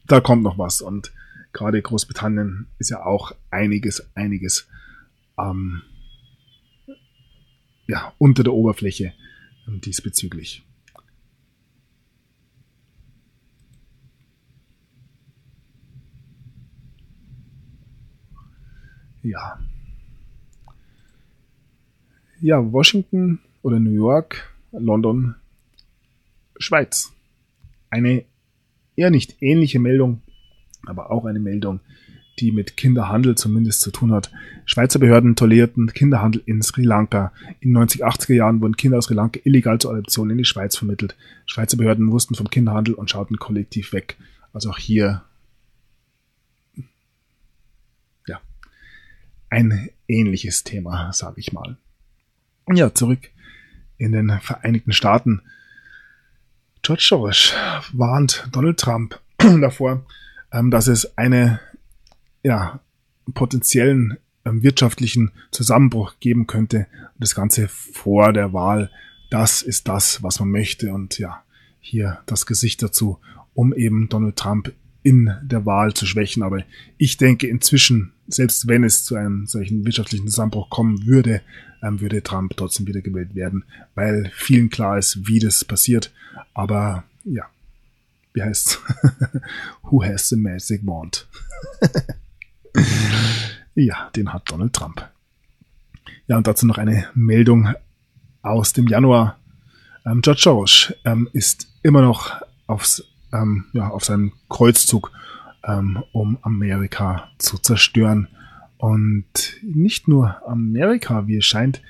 da kommt noch was. Und gerade Großbritannien ist ja auch einiges, einiges ähm, ja, unter der Oberfläche ähm, diesbezüglich. Ja. Ja, Washington oder New York, London, Schweiz. Eine eher nicht ähnliche Meldung, aber auch eine Meldung, die mit Kinderhandel zumindest zu tun hat. Schweizer Behörden tolerierten Kinderhandel in Sri Lanka. In den 90er, Jahren wurden Kinder aus Sri Lanka illegal zur Adoption in die Schweiz vermittelt. Schweizer Behörden wussten vom Kinderhandel und schauten kollektiv weg. Also auch hier ja ein ähnliches Thema, sage ich mal. Ja, zurück in den Vereinigten Staaten. George Soros warnt Donald Trump davor, ähm, dass es eine ja, potenziellen ähm, wirtschaftlichen Zusammenbruch geben könnte. Das Ganze vor der Wahl, das ist das, was man möchte. Und ja, hier das Gesicht dazu, um eben Donald Trump in der Wahl zu schwächen. Aber ich denke inzwischen, selbst wenn es zu einem solchen wirtschaftlichen Zusammenbruch kommen würde, ähm, würde Trump trotzdem wiedergewählt werden, weil vielen klar ist, wie das passiert. Aber ja, wie heißt's? Who has the magic wand? ja, den hat Donald Trump. Ja, und dazu noch eine Meldung aus dem Januar. Ähm, George Soros ähm, ist immer noch aufs, ähm, ja, auf seinem Kreuzzug, ähm, um Amerika zu zerstören. Und nicht nur Amerika, wie es scheint.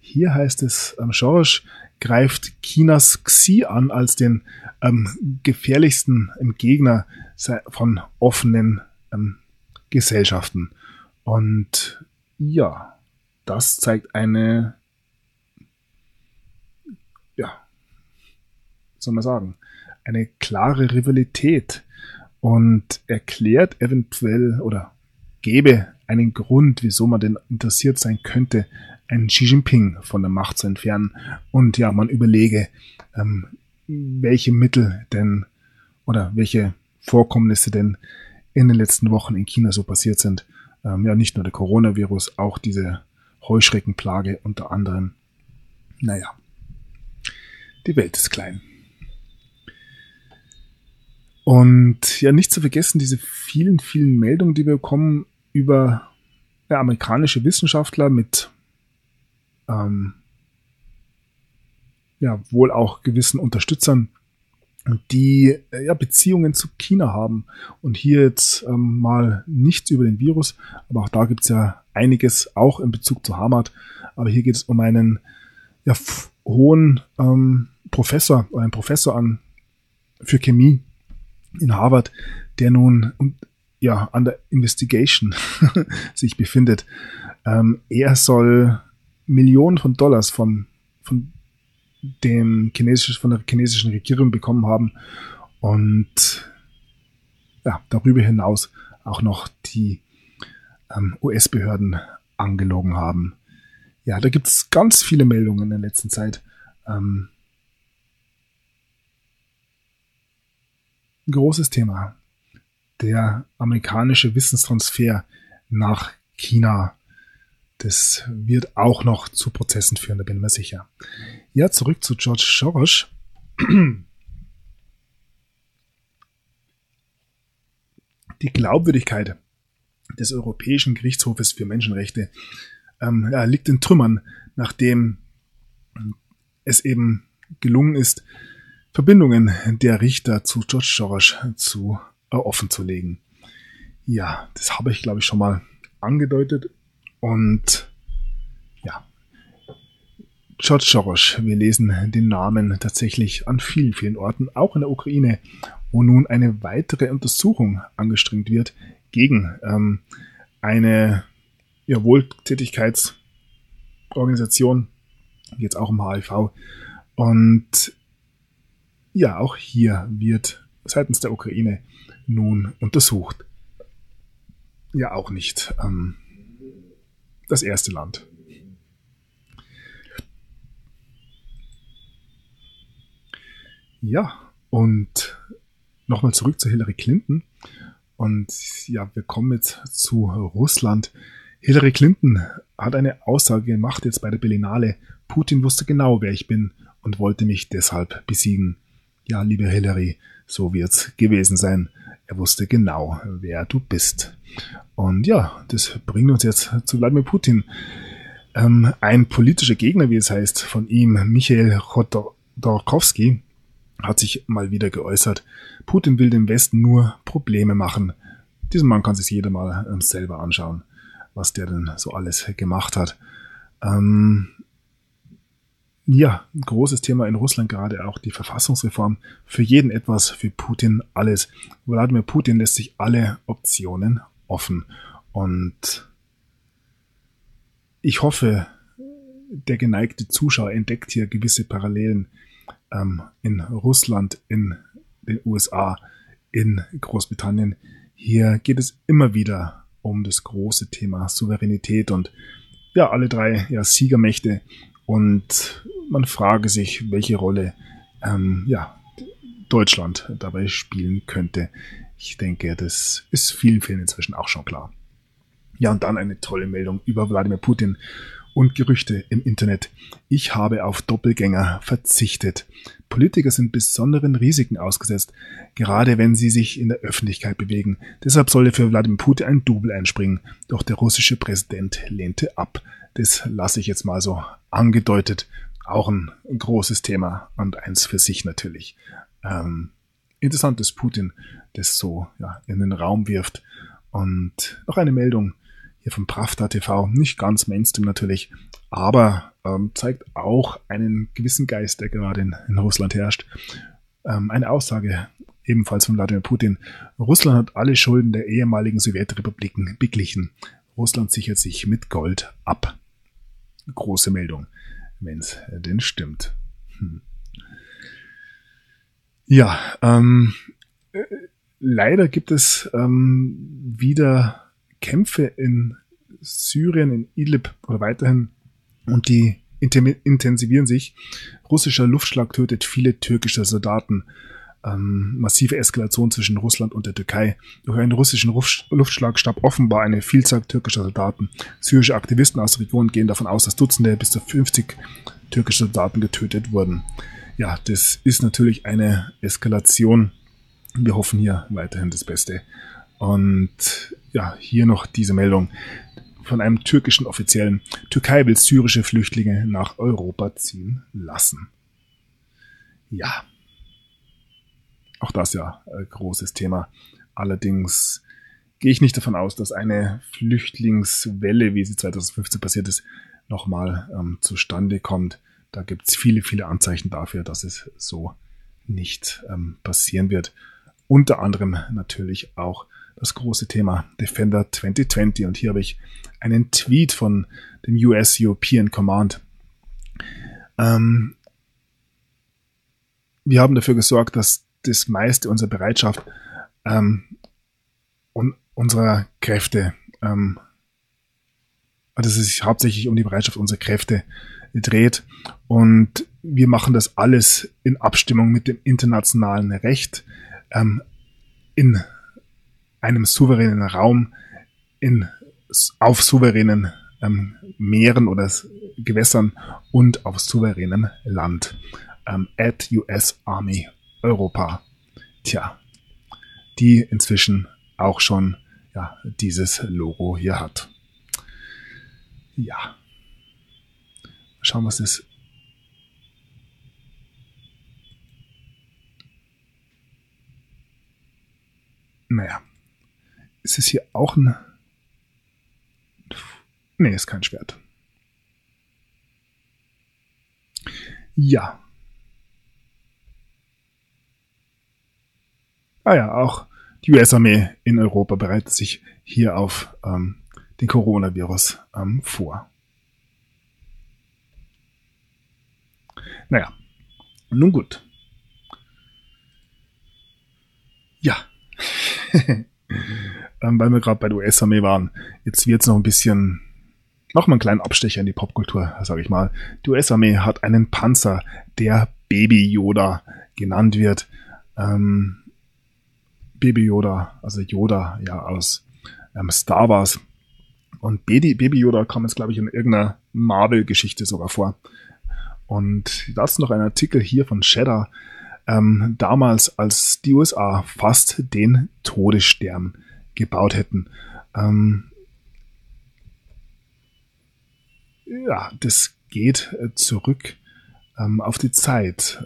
Hier heißt es, ähm, Soros greift Chinas Xi an als den ähm, gefährlichsten Gegner von offenen ähm, Gesellschaften. Und ja, das zeigt eine, ja, soll man sagen, eine klare Rivalität und erklärt eventuell oder gebe einen Grund, wieso man denn interessiert sein könnte, einen Xi Jinping von der Macht zu entfernen. Und ja, man überlege, ähm, welche Mittel denn oder welche Vorkommnisse denn in den letzten Wochen in China so passiert sind. Ähm, ja, nicht nur der Coronavirus, auch diese Heuschreckenplage unter anderem. Naja, die Welt ist klein. Und ja, nicht zu vergessen, diese vielen, vielen Meldungen, die wir bekommen über ja, amerikanische Wissenschaftler mit ähm, ja, wohl auch gewissen Unterstützern, die äh, ja, Beziehungen zu China haben. Und hier jetzt ähm, mal nichts über den Virus, aber auch da gibt's ja einiges, auch in Bezug zu Hamad. Aber hier geht es um einen ja, hohen ähm, Professor einen Professor an für Chemie in Harvard, der nun ja an der Investigation sich befindet. Ähm, er soll Millionen von Dollars vom, von dem chinesischen, von der chinesischen Regierung bekommen haben und ja, darüber hinaus auch noch die ähm, US-Behörden angelogen haben. Ja, da gibt es ganz viele Meldungen in der letzten Zeit. Ähm, großes Thema. Der amerikanische Wissenstransfer nach China. Das wird auch noch zu Prozessen führen, da bin ich mir sicher. Ja, zurück zu George Soros. Die Glaubwürdigkeit des Europäischen Gerichtshofes für Menschenrechte ähm, liegt in Trümmern, nachdem es eben gelungen ist, Verbindungen der Richter zu George Soros zu äh, offen zu legen. Ja, das habe ich glaube ich schon mal angedeutet und ja, George Soros, wir lesen den Namen tatsächlich an vielen, vielen Orten, auch in der Ukraine, wo nun eine weitere Untersuchung angestrengt wird gegen ähm, eine ja, Wohltätigkeitsorganisation, jetzt auch im HIV. Und ja, auch hier wird seitens der Ukraine nun untersucht. Ja, auch nicht ähm, das erste Land. Ja, und nochmal zurück zu Hillary Clinton. Und ja, wir kommen jetzt zu Russland. Hillary Clinton hat eine Aussage gemacht jetzt bei der Berlinale. Putin wusste genau, wer ich bin und wollte mich deshalb besiegen. Ja, liebe Hillary, so wird's gewesen sein. Er wusste genau, wer du bist. Und ja, das bringt uns jetzt zu Wladimir Putin. Ähm, ein politischer Gegner, wie es heißt, von ihm, Michael Chodorkowski, hat sich mal wieder geäußert. Putin will dem Westen nur Probleme machen. Diesen Mann kann sich jeder mal ähm, selber anschauen, was der denn so alles gemacht hat. Ähm, ja, großes Thema in Russland gerade auch die Verfassungsreform. Für jeden etwas, für Putin alles. Wladimir Putin lässt sich alle Optionen offen. Und ich hoffe, der geneigte Zuschauer entdeckt hier gewisse Parallelen ähm, in Russland, in den USA, in Großbritannien. Hier geht es immer wieder um das große Thema Souveränität und ja, alle drei ja, Siegermächte und man frage sich, welche Rolle ähm, ja, Deutschland dabei spielen könnte. Ich denke, das ist vielen, vielen inzwischen auch schon klar. Ja, und dann eine tolle Meldung über Wladimir Putin und Gerüchte im Internet. Ich habe auf Doppelgänger verzichtet. Politiker sind besonderen Risiken ausgesetzt, gerade wenn sie sich in der Öffentlichkeit bewegen. Deshalb sollte für Wladimir Putin ein Double einspringen. Doch der russische Präsident lehnte ab. Das lasse ich jetzt mal so angedeutet. Auch ein großes Thema und eins für sich natürlich. Ähm, interessant, dass Putin das so ja, in den Raum wirft. Und noch eine Meldung hier vom Pravda TV, nicht ganz Mainstream natürlich, aber ähm, zeigt auch einen gewissen Geist, der gerade in, in Russland herrscht. Ähm, eine Aussage ebenfalls von Wladimir Putin. Russland hat alle Schulden der ehemaligen Sowjetrepubliken beglichen. Russland sichert sich mit Gold ab. Große Meldung, wenn es denn stimmt. Hm. Ja, ähm, äh, leider gibt es ähm, wieder Kämpfe in Syrien, in Idlib oder weiterhin und die intensivieren sich. Russischer Luftschlag tötet viele türkische Soldaten. Ähm, massive Eskalation zwischen Russland und der Türkei. Durch einen russischen Luftschlag starb offenbar eine Vielzahl türkischer Soldaten. Syrische Aktivisten aus der Region gehen davon aus, dass Dutzende bis zu 50 türkische Soldaten getötet wurden. Ja, das ist natürlich eine Eskalation. Wir hoffen hier weiterhin das Beste. Und ja, hier noch diese Meldung von einem türkischen Offiziellen. Türkei will syrische Flüchtlinge nach Europa ziehen lassen. Ja. Auch das ja ein großes Thema. Allerdings gehe ich nicht davon aus, dass eine Flüchtlingswelle, wie sie 2015 passiert ist, nochmal ähm, zustande kommt. Da gibt es viele, viele Anzeichen dafür, dass es so nicht ähm, passieren wird. Unter anderem natürlich auch das große Thema Defender 2020. Und hier habe ich einen Tweet von dem US European Command. Ähm, wir haben dafür gesorgt, dass das meiste unserer Bereitschaft ähm, und unserer Kräfte, ähm, also es sich hauptsächlich um die Bereitschaft unserer Kräfte dreht. Und wir machen das alles in Abstimmung mit dem internationalen Recht. Ähm, in einem souveränen Raum, in, auf souveränen ähm, Meeren oder Gewässern und auf souveränem Land. Ähm, at US Army Europa. Tja, die inzwischen auch schon ja, dieses Logo hier hat. Ja. Schauen, was es Naja. Ist es hier auch ein. Nee, ist kein Schwert. Ja. Ah ja, auch die US-Armee in Europa bereitet sich hier auf ähm, den Coronavirus ähm, vor. Naja, nun gut. Ja. ähm, weil wir gerade bei der US-Armee waren, jetzt wird es noch ein bisschen, machen wir einen kleinen Abstecher in die Popkultur, sage ich mal. Die US-Armee hat einen Panzer, der Baby Yoda genannt wird. Ähm, Baby Yoda, also Yoda ja aus ähm, Star Wars. Und Baby, Baby Yoda kam jetzt, glaube ich, in irgendeiner Marvel-Geschichte sogar vor. Und das ist noch ein Artikel hier von Shedder, ähm, damals, als die USA fast den Todesstern gebaut hätten. Ähm, ja, das geht äh, zurück ähm, auf die Zeit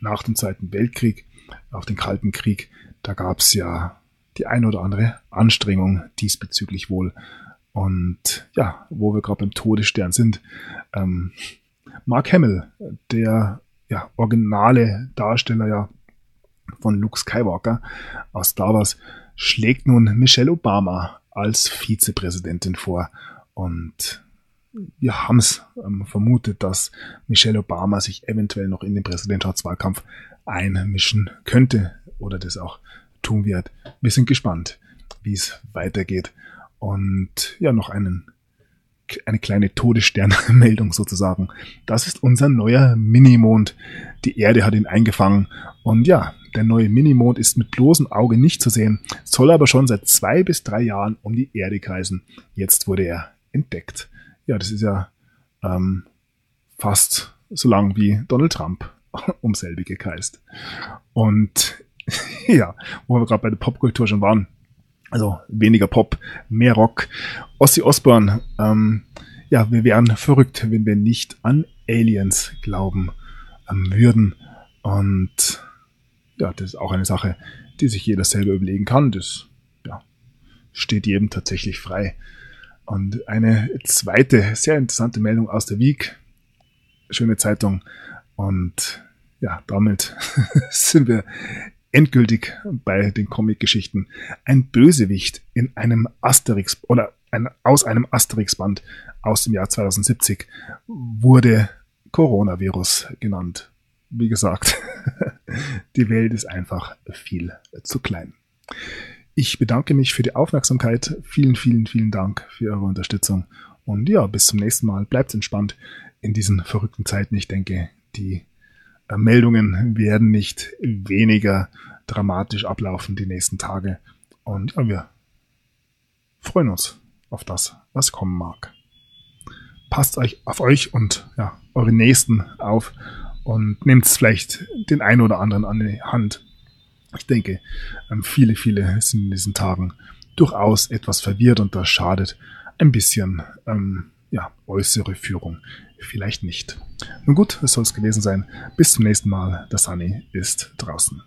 nach dem Zweiten Weltkrieg, auf den Kalten Krieg. Da gab es ja die ein oder andere Anstrengung diesbezüglich wohl. Und ja, wo wir gerade beim Todesstern sind, ähm, Mark Hamill, der ja, originale Darsteller ja von Luke Skywalker aus Star Wars, schlägt nun Michelle Obama als Vizepräsidentin vor. Und wir haben es ähm, vermutet, dass Michelle Obama sich eventuell noch in den Präsidentschaftswahlkampf einmischen könnte oder das auch tun wird. Wir sind gespannt, wie es weitergeht. Und ja, noch einen eine kleine Todessternmeldung sozusagen. Das ist unser neuer Minimond. Die Erde hat ihn eingefangen. Und ja, der neue Minimond ist mit bloßem Auge nicht zu sehen, soll aber schon seit zwei bis drei Jahren um die Erde kreisen. Jetzt wurde er entdeckt. Ja, das ist ja ähm, fast so lang wie Donald Trump um selbige kreist. Und ja, wo wir gerade bei der Popkultur schon waren, also weniger Pop, mehr Rock. Ossi Osbourne, ähm, ja, wir wären verrückt, wenn wir nicht an Aliens glauben ähm, würden. Und ja, das ist auch eine Sache, die sich jeder selber überlegen kann. Das ja, steht jedem tatsächlich frei. Und eine zweite sehr interessante Meldung aus der Week. Schöne Zeitung. Und ja, damit sind wir endgültig bei den Comic-Geschichten. Ein Bösewicht in einem Asterix oder ein, aus einem Asterix-Band aus dem Jahr 2070 wurde Coronavirus genannt. Wie gesagt, die Welt ist einfach viel zu klein. Ich bedanke mich für die Aufmerksamkeit. Vielen, vielen, vielen Dank für eure Unterstützung. Und ja, bis zum nächsten Mal. Bleibt entspannt in diesen verrückten Zeiten. Ich denke, die Meldungen werden nicht weniger dramatisch ablaufen die nächsten Tage. Und ja, wir freuen uns auf das, was kommen mag. Passt euch auf euch und ja, eure Nächsten auf und nehmt vielleicht den einen oder anderen an die Hand. Ich denke, ähm, viele, viele sind in diesen Tagen durchaus etwas verwirrt und das schadet ein bisschen ähm, ja, äußere Führung vielleicht nicht. Nun gut, es soll es gewesen sein. Bis zum nächsten Mal. Der Sunny ist draußen.